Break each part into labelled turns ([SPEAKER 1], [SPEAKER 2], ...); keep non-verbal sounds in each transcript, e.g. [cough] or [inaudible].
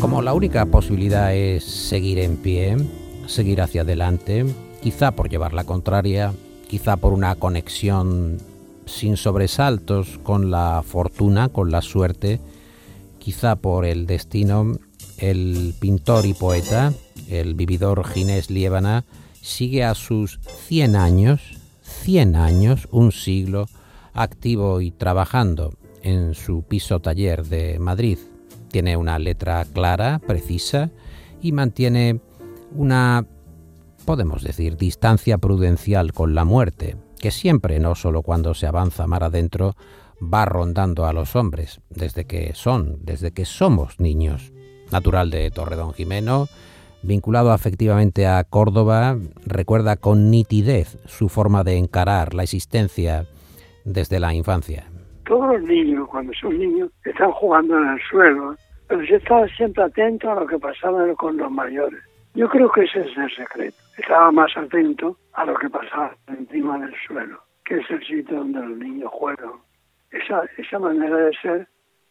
[SPEAKER 1] Como la única posibilidad es seguir en pie, seguir hacia adelante, quizá por llevar la contraria, quizá por una conexión sin sobresaltos con la fortuna, con la suerte, quizá por el destino, el pintor y poeta, el vividor Ginés Liébana, sigue a sus 100 años, 100 años, un siglo, activo y trabajando en su piso taller de Madrid. Tiene una letra clara, precisa y mantiene una, podemos decir, distancia prudencial con la muerte, que siempre, no solo cuando se avanza mar adentro, va rondando a los hombres, desde que son, desde que somos niños. Natural de Torredón Jimeno, vinculado afectivamente a Córdoba, recuerda con nitidez su forma de encarar la existencia desde la infancia.
[SPEAKER 2] Todos los niños, cuando son niños, están jugando en el suelo, pero yo estaba siempre atento a lo que pasaba con los mayores. Yo creo que ese es el secreto. Estaba más atento a lo que pasaba encima del suelo, que es el sitio donde los niños juegan. Esa, esa manera de ser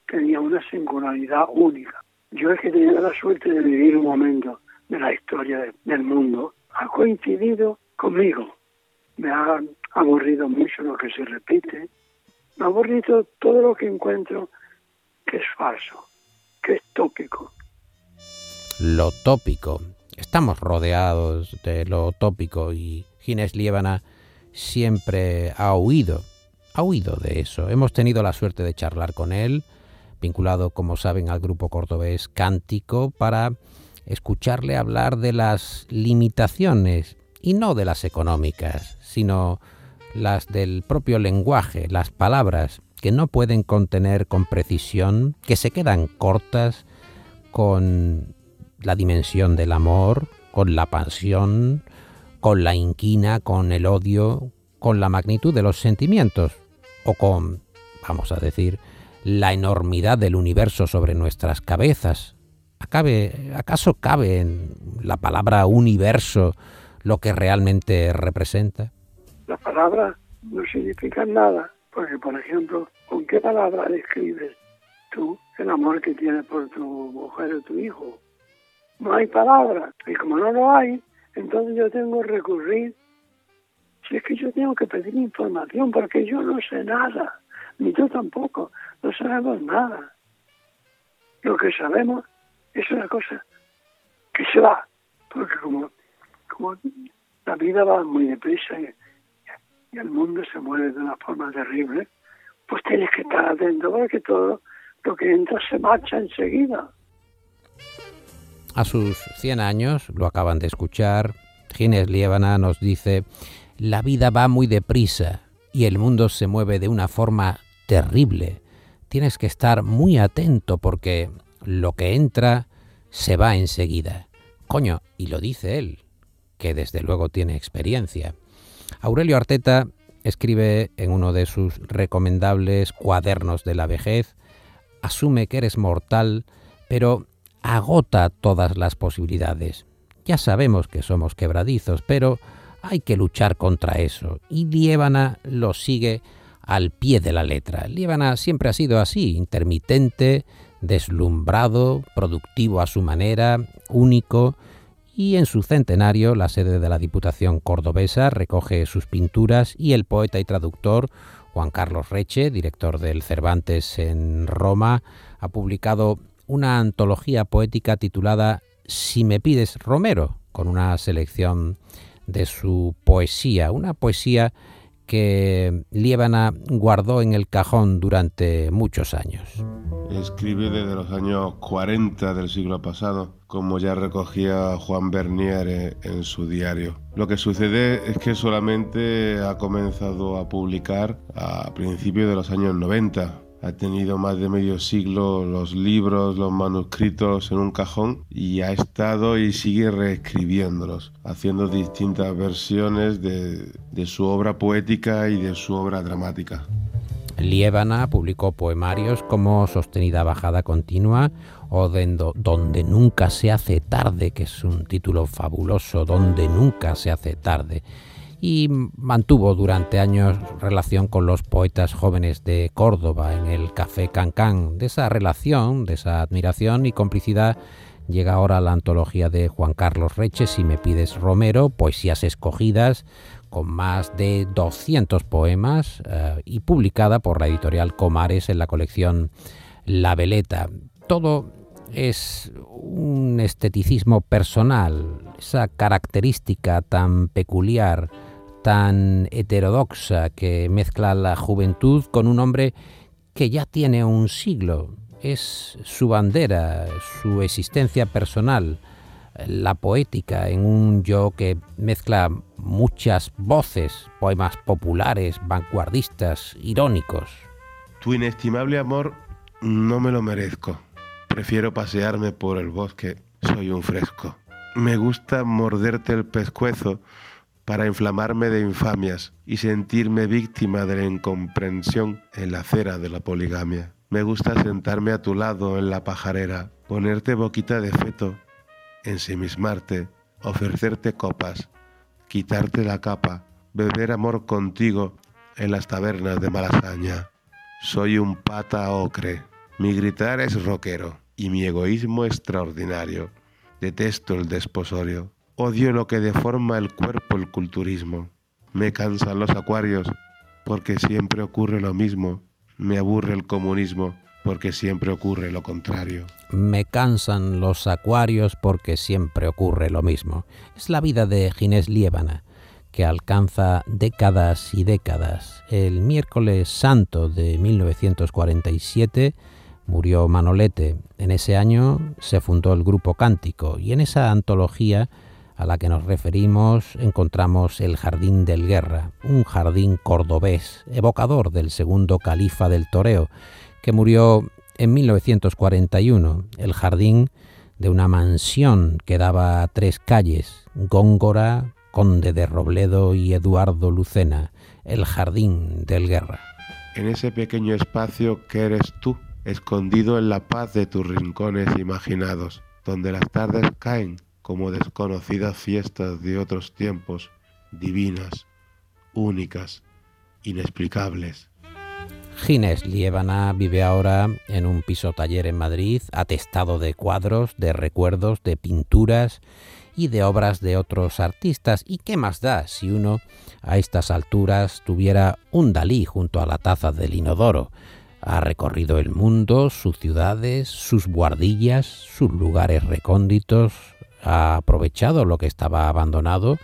[SPEAKER 2] tenía una singularidad única. Yo es que tenía la suerte de vivir un momento de la historia del mundo. Ha coincidido conmigo. Me ha aburrido mucho lo que se repite. Me ha aburrido todo lo que encuentro que es falso, que es tópico.
[SPEAKER 1] Lo tópico estamos rodeados de lo tópico y Ginés Liébana siempre ha huido, ha huido de eso. Hemos tenido la suerte de charlar con él, vinculado, como saben, al grupo cordobés Cántico, para escucharle hablar de las limitaciones, y no de las económicas, sino las del propio lenguaje, las palabras que no pueden contener con precisión, que se quedan cortas con la dimensión del amor, con la pasión, con la inquina, con el odio, con la magnitud de los sentimientos, o con, vamos a decir, la enormidad del universo sobre nuestras cabezas. ¿Acaso cabe en la palabra universo lo que realmente representa?
[SPEAKER 2] La palabra no significa nada, porque por ejemplo, ¿con qué palabra describes tú el amor que tienes por tu mujer o tu hijo? no hay palabra. Y como no lo hay, entonces yo tengo que recurrir. Si es que yo tengo que pedir información, porque yo no sé nada, ni tú tampoco, no sabemos nada. Lo que sabemos es una cosa que se va, porque como, como la vida va muy deprisa y, el mundo se mueve de una forma terrible, pues tienes que estar atento porque todo lo que entra se marcha enseguida.
[SPEAKER 1] A sus 100 años, lo acaban de escuchar, Ginés Liébana nos dice, la vida va muy deprisa y el mundo se mueve de una forma terrible. Tienes que estar muy atento porque lo que entra se va enseguida. Coño, y lo dice él, que desde luego tiene experiencia. Aurelio Arteta escribe en uno de sus recomendables cuadernos de la vejez, asume que eres mortal, pero agota todas las posibilidades. Ya sabemos que somos quebradizos, pero hay que luchar contra eso. Y Liébana lo sigue al pie de la letra. Liébana siempre ha sido así, intermitente, deslumbrado, productivo a su manera, único, y en su centenario la sede de la Diputación cordobesa recoge sus pinturas y el poeta y traductor Juan Carlos Reche, director del Cervantes en Roma, ha publicado una antología poética titulada Si me pides Romero, con una selección de su poesía, una poesía que Liébana guardó en el cajón durante muchos años.
[SPEAKER 3] Escribe desde los años 40 del siglo pasado, como ya recogía Juan Bernier en su diario. Lo que sucede es que solamente ha comenzado a publicar a principios de los años 90, ha tenido más de medio siglo los libros, los manuscritos en un cajón y ha estado y sigue reescribiéndolos, haciendo distintas versiones de, su obra poética y de su obra dramática.
[SPEAKER 1] Liébana publicó poemarios como Sostenida Bajada Continua o Donde Nunca se hace tarde, que es un título fabuloso, Donde Nunca se hace tarde y mantuvo durante años relación con los poetas jóvenes de Córdoba en el Café Cancán. De esa relación, de esa admiración y complicidad llega ahora la antología de Juan Carlos Reches, y me pides Romero, poesías escogidas, con más de 200 poemas eh, y publicada por la editorial Comares en la colección La Veleta. Todo es un esteticismo personal, esa característica tan peculiar, tan heterodoxa que mezcla la juventud con un hombre que ya tiene un siglo. Es su bandera, su existencia personal, la poética en un yo que mezcla muchas voces, poemas populares, vanguardistas, irónicos.
[SPEAKER 3] Tu inestimable amor no me lo merezco. Prefiero pasearme por el bosque, soy un fresco. Me gusta morderte el pescuezo para inflamarme de infamias y sentirme víctima de la incomprensión en la acera de la poligamia. Me gusta sentarme a tu lado en la pajarera, ponerte boquita de feto ensimismarte, ofrecerte copas, quitarte la capa, beber amor contigo en las tabernas de Malasaña. Soy un pata ocre, mi gritar es rockero y mi egoísmo extraordinario. Detesto el desposorio, odio lo que deforma el cuerpo el culturismo. Me cansan los acuarios porque siempre ocurre lo mismo. Me aburre el comunismo porque siempre ocurre lo contrario.
[SPEAKER 1] Me cansan los acuarios porque siempre ocurre lo mismo. Es la vida de Ginés Liébana, que alcanza décadas y décadas. El miércoles santo de 1947 murió Manolete. En ese año se fundó el grupo Cántico y en esa antología a la que nos referimos encontramos el Jardín del Guerra, un jardín cordobés, evocador del segundo califa del toreo, que murió en 1941, el jardín de una mansión que daba tres calles, Góngora, Conde de Robledo y Eduardo Lucena, el jardín del guerra.
[SPEAKER 3] En ese pequeño espacio que eres tú, escondido en la paz de tus rincones imaginados, donde las tardes caen como desconocidas fiestas de otros tiempos, divinas, únicas, inexplicables.
[SPEAKER 1] Ginés Liébana vive ahora en un piso taller en Madrid, atestado de cuadros, de recuerdos, de pinturas y de obras de otros artistas. ¿Y qué más da si uno a estas alturas tuviera un Dalí junto a la taza del inodoro? Ha recorrido el mundo, sus ciudades, sus guardillas, sus lugares recónditos, ha aprovechado lo que estaba abandonado,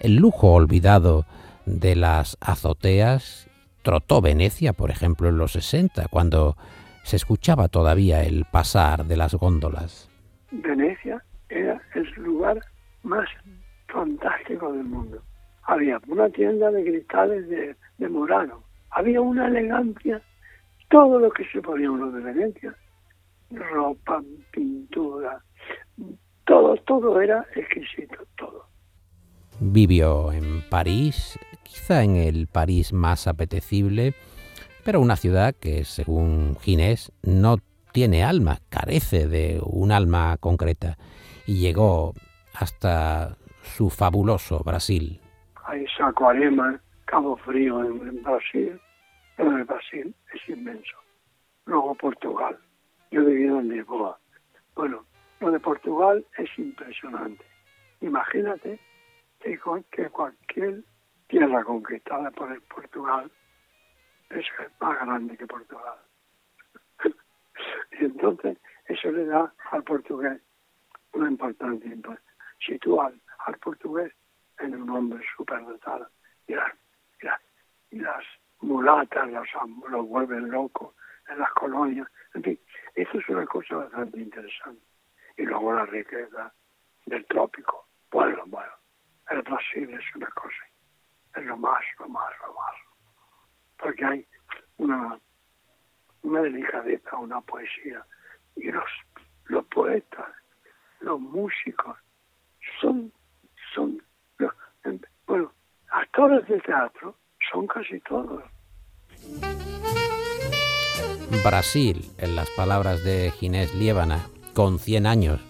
[SPEAKER 1] el lujo olvidado de las azoteas trotó Venecia, por ejemplo, en los 60, cuando se escuchaba todavía el pasar de las góndolas.
[SPEAKER 2] Venecia era el lugar más fantástico del mundo. Había una tienda de cristales de, de Murano, había una elegancia, todo lo que se ponía uno de Venecia, ropa, pintura, todo, todo era exquisito, todo.
[SPEAKER 1] Vivió en París, quizá en el París más apetecible, pero una ciudad que, según Ginés, no tiene alma, carece de un alma concreta, y llegó hasta su fabuloso Brasil.
[SPEAKER 2] Hay Sacoarema, Cabo Frío en, Brasil, pero el Brasil es inmenso. Luego Portugal. Yo he vivido en Lisboa. Bueno, Portugal es impresionante. Imagínate que, que cualquier tierra conquistada por el Portugal es más grande que Portugal. [laughs] y entonces eso le da al portugués una importancia. Sitúa al, portugués en un hombre superdotado. Y las, y las, y las mulatas los, los vuelven locos en las colonias. En fin, eso es una cosa bastante interesante. Y luego la riqueza del trópico. Bueno, bueno, el Brasil es una cosa es lo más, lo más, lo más. Porque hay una, una delicadeza, una poesía. Y los, los poetas, los músicos, son, son, bueno, actores de teatro son casi todos.
[SPEAKER 1] Brasil, en las palabras de Ginés Liébana, con 100 años,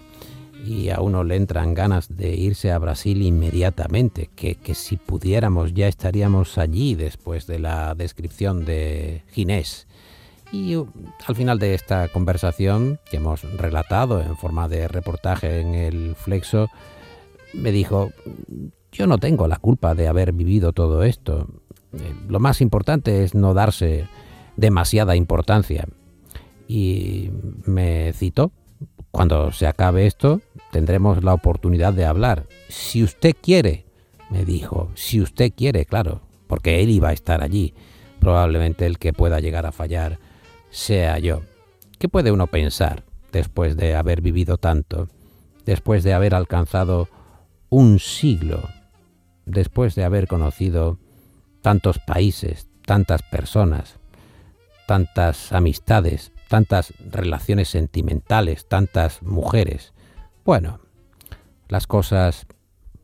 [SPEAKER 1] y a uno le entran ganas de irse a Brasil inmediatamente, que, que si pudiéramos ya estaríamos allí después de la descripción de Ginés. Y uh, al final de esta conversación, que hemos relatado en forma de reportaje en el Flexo, me dijo, yo no tengo la culpa de haber vivido todo esto. Eh, lo más importante es no darse demasiada importancia. Y me citó, cuando se acabe esto, tendremos la oportunidad de hablar. Si usted quiere, me dijo, si usted quiere, claro, porque él iba a estar allí. Probablemente el que pueda llegar a fallar sea yo. ¿Qué puede uno pensar después de haber vivido tanto, después de haber alcanzado un siglo, después de haber conocido tantos países, tantas personas, tantas amistades, tantas relaciones sentimentales, tantas mujeres? Bueno, las cosas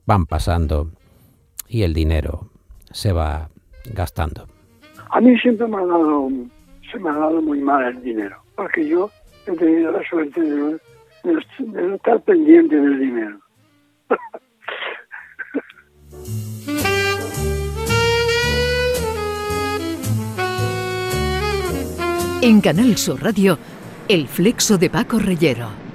[SPEAKER 1] van pasando y el dinero se va gastando.
[SPEAKER 2] A mí siempre me ha dado se me ha dado muy mal el dinero, porque yo he tenido la suerte de de no estar pendiente del dinero. [laughs]
[SPEAKER 4] En Canal Sur Radio, El Flexo de Paco Reyero.